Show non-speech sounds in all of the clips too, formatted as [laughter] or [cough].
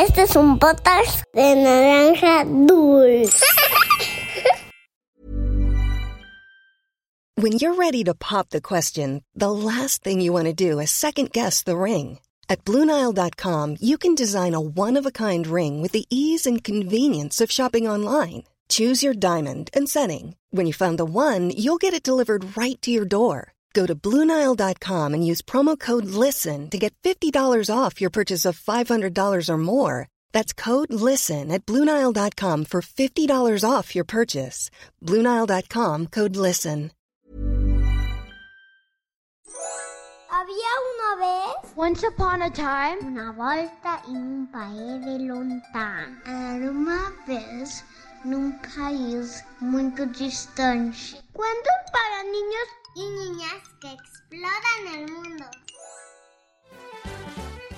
Este es un podcast de naranja dulce. [laughs] When you're ready to pop the question, the last thing you want to do is second guess the ring. At Bluenile.com, you can design a one of a kind ring with the ease and convenience of shopping online. Choose your diamond and setting. When you find the one, you'll get it delivered right to your door. Go to Bluenile.com and use promo code LISTEN to get $50 off your purchase of $500 or more. That's code LISTEN at Bluenile.com for $50 off your purchase. Bluenile.com code LISTEN. Había una vez Once upon a time, una volta in un paese lontano. Era uma vez num país muito distante. Cuentos para niños y niñas que exploran el mundo.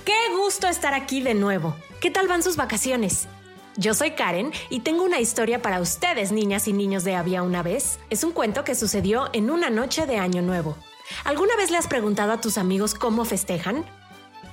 Qué gusto estar aquí de nuevo. ¿Qué tal van sus vacaciones? Yo soy Karen y tengo una historia para ustedes, niñas y niños de Había una vez. Es un cuento que sucedió en una noche de Año Nuevo. ¿Alguna vez le has preguntado a tus amigos cómo festejan?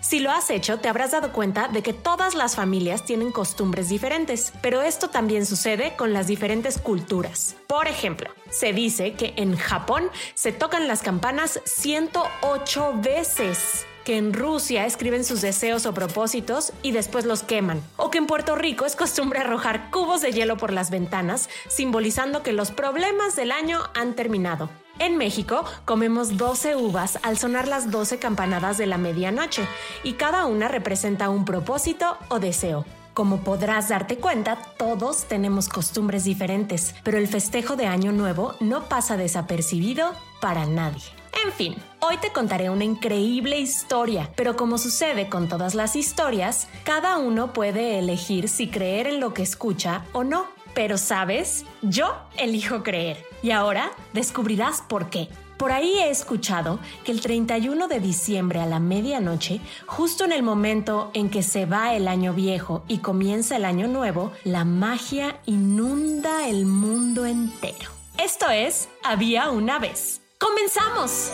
Si lo has hecho, te habrás dado cuenta de que todas las familias tienen costumbres diferentes, pero esto también sucede con las diferentes culturas. Por ejemplo, se dice que en Japón se tocan las campanas 108 veces que en Rusia escriben sus deseos o propósitos y después los queman, o que en Puerto Rico es costumbre arrojar cubos de hielo por las ventanas, simbolizando que los problemas del año han terminado. En México comemos 12 uvas al sonar las 12 campanadas de la medianoche y cada una representa un propósito o deseo. Como podrás darte cuenta, todos tenemos costumbres diferentes, pero el festejo de Año Nuevo no pasa desapercibido para nadie. En fin, hoy te contaré una increíble historia, pero como sucede con todas las historias, cada uno puede elegir si creer en lo que escucha o no. Pero sabes, yo elijo creer. Y ahora descubrirás por qué. Por ahí he escuchado que el 31 de diciembre a la medianoche, justo en el momento en que se va el año viejo y comienza el año nuevo, la magia inunda el mundo entero. Esto es Había una vez. ¡Comenzamos!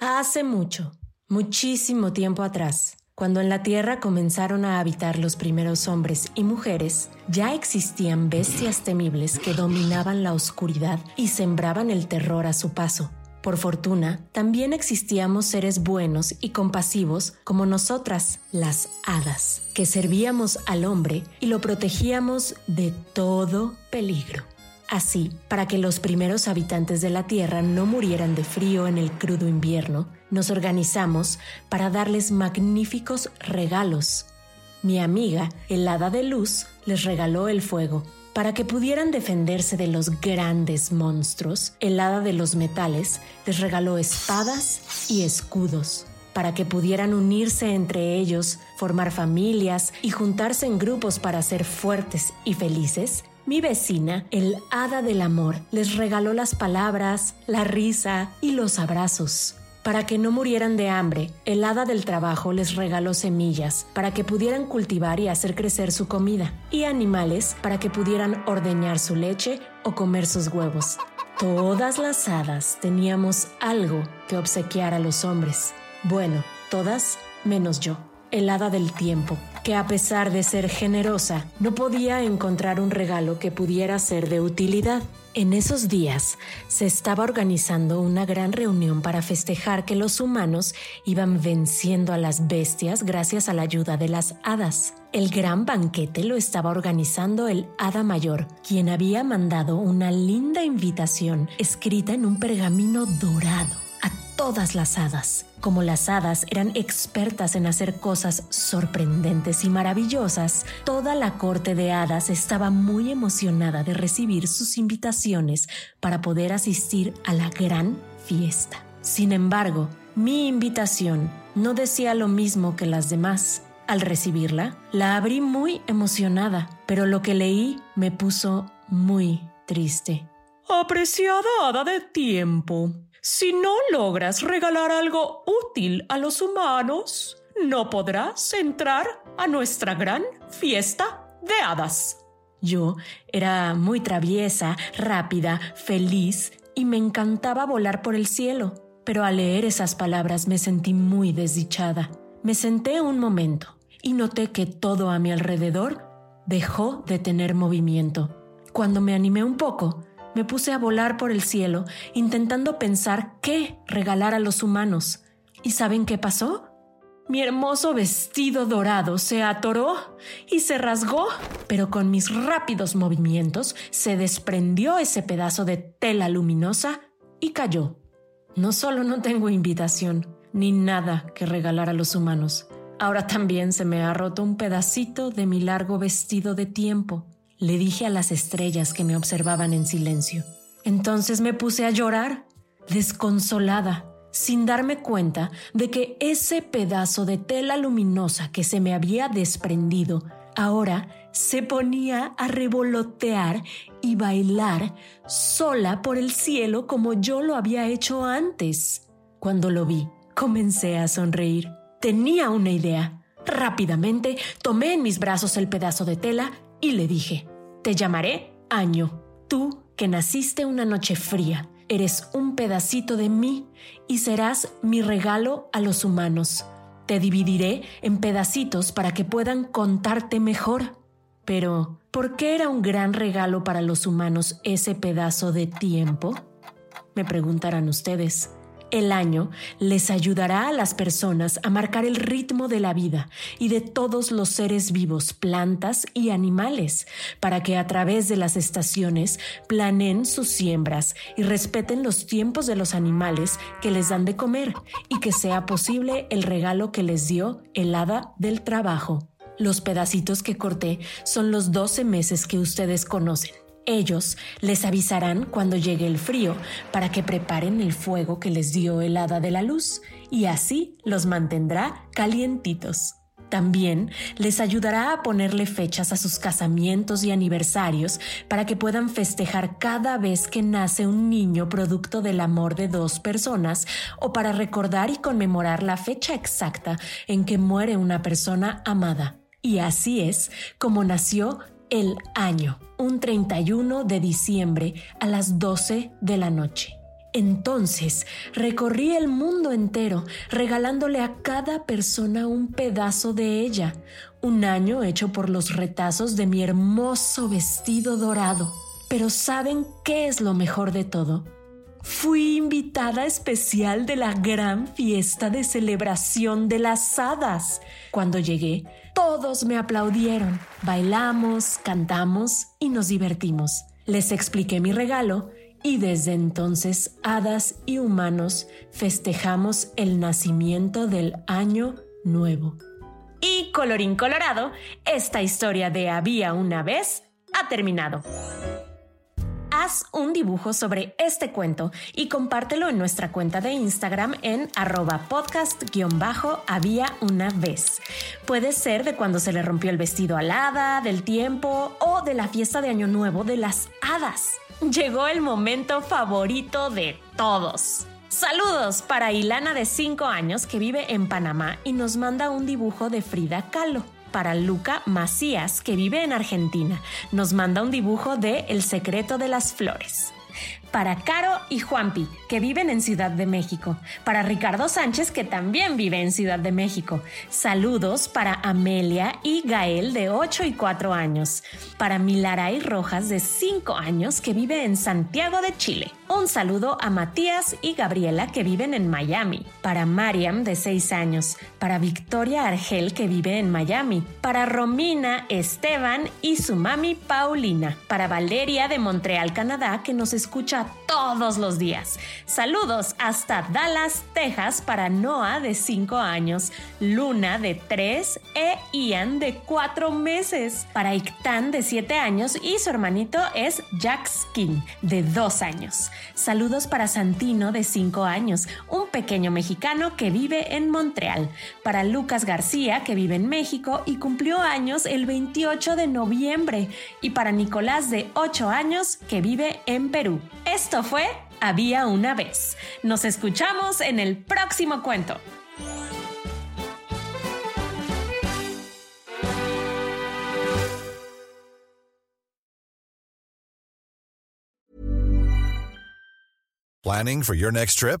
Hace mucho, muchísimo tiempo atrás, cuando en la Tierra comenzaron a habitar los primeros hombres y mujeres, ya existían bestias temibles que dominaban la oscuridad y sembraban el terror a su paso. Por fortuna, también existíamos seres buenos y compasivos como nosotras, las hadas, que servíamos al hombre y lo protegíamos de todo peligro. Así, para que los primeros habitantes de la Tierra no murieran de frío en el crudo invierno, nos organizamos para darles magníficos regalos. Mi amiga, el hada de luz, les regaló el fuego. Para que pudieran defenderse de los grandes monstruos, el hada de los metales les regaló espadas y escudos. Para que pudieran unirse entre ellos, formar familias y juntarse en grupos para ser fuertes y felices, mi vecina, el hada del amor, les regaló las palabras, la risa y los abrazos. Para que no murieran de hambre, el hada del trabajo les regaló semillas para que pudieran cultivar y hacer crecer su comida, y animales para que pudieran ordeñar su leche o comer sus huevos. Todas las hadas teníamos algo que obsequiar a los hombres. Bueno, todas menos yo el hada del tiempo, que a pesar de ser generosa, no podía encontrar un regalo que pudiera ser de utilidad. En esos días se estaba organizando una gran reunión para festejar que los humanos iban venciendo a las bestias gracias a la ayuda de las hadas. El gran banquete lo estaba organizando el hada mayor, quien había mandado una linda invitación escrita en un pergamino dorado a todas las hadas. Como las hadas eran expertas en hacer cosas sorprendentes y maravillosas, toda la corte de hadas estaba muy emocionada de recibir sus invitaciones para poder asistir a la gran fiesta. Sin embargo, mi invitación no decía lo mismo que las demás. Al recibirla, la abrí muy emocionada, pero lo que leí me puso muy triste. Apreciada hada de tiempo, si no logras regalar algo útil a los humanos, no podrás entrar a nuestra gran fiesta de hadas. Yo era muy traviesa, rápida, feliz y me encantaba volar por el cielo, pero al leer esas palabras me sentí muy desdichada. Me senté un momento y noté que todo a mi alrededor dejó de tener movimiento. Cuando me animé un poco, me puse a volar por el cielo, intentando pensar qué regalar a los humanos. ¿Y saben qué pasó? Mi hermoso vestido dorado se atoró y se rasgó, pero con mis rápidos movimientos se desprendió ese pedazo de tela luminosa y cayó. No solo no tengo invitación, ni nada que regalar a los humanos, ahora también se me ha roto un pedacito de mi largo vestido de tiempo, le dije a las estrellas que me observaban en silencio. Entonces me puse a llorar, desconsolada sin darme cuenta de que ese pedazo de tela luminosa que se me había desprendido ahora se ponía a revolotear y bailar sola por el cielo como yo lo había hecho antes. Cuando lo vi, comencé a sonreír. Tenía una idea. Rápidamente tomé en mis brazos el pedazo de tela y le dije, te llamaré Año, tú que naciste una noche fría Eres un pedacito de mí y serás mi regalo a los humanos. Te dividiré en pedacitos para que puedan contarte mejor. Pero, ¿por qué era un gran regalo para los humanos ese pedazo de tiempo? Me preguntarán ustedes el año les ayudará a las personas a marcar el ritmo de la vida y de todos los seres vivos, plantas y animales, para que a través de las estaciones planeen sus siembras y respeten los tiempos de los animales que les dan de comer y que sea posible el regalo que les dio el hada del trabajo. Los pedacitos que corté son los 12 meses que ustedes conocen. Ellos les avisarán cuando llegue el frío para que preparen el fuego que les dio el hada de la luz y así los mantendrá calientitos. También les ayudará a ponerle fechas a sus casamientos y aniversarios para que puedan festejar cada vez que nace un niño producto del amor de dos personas o para recordar y conmemorar la fecha exacta en que muere una persona amada. Y así es como nació el año, un 31 de diciembre a las 12 de la noche. Entonces recorrí el mundo entero regalándole a cada persona un pedazo de ella, un año hecho por los retazos de mi hermoso vestido dorado. Pero ¿saben qué es lo mejor de todo? Fui invitada especial de la gran fiesta de celebración de las hadas. Cuando llegué, todos me aplaudieron. Bailamos, cantamos y nos divertimos. Les expliqué mi regalo y desde entonces hadas y humanos festejamos el nacimiento del año nuevo. Y colorín colorado, esta historia de había una vez ha terminado haz un dibujo sobre este cuento y compártelo en nuestra cuenta de Instagram en arroba podcast-había una vez. Puede ser de cuando se le rompió el vestido al hada, del tiempo o de la fiesta de Año Nuevo de las hadas. Llegó el momento favorito de todos. Saludos para Ilana de 5 años que vive en Panamá y nos manda un dibujo de Frida Kahlo para Luca Macías, que vive en Argentina. Nos manda un dibujo de El secreto de las flores para Caro y Juanpi, que viven en Ciudad de México, para Ricardo Sánchez, que también vive en Ciudad de México. Saludos para Amelia y Gael, de 8 y 4 años, para Milaray Rojas, de 5 años, que vive en Santiago de Chile. Un saludo a Matías y Gabriela, que viven en Miami, para Mariam, de 6 años, para Victoria Argel, que vive en Miami, para Romina, Esteban y su mami Paulina, para Valeria de Montreal, Canadá, que nos escucha todos los días. Saludos hasta Dallas, Texas para Noah de 5 años, Luna de 3 e Ian de 4 meses. Para Ictan de 7 años y su hermanito es Jack Skin de 2 años. Saludos para Santino de 5 años, un pequeño mexicano que vive en Montreal. Para Lucas García que vive en México y cumplió años el 28 de noviembre. Y para Nicolás de 8 años que vive en Perú. Esto fue Había una vez. Nos escuchamos en el próximo cuento. Planning for your next trip?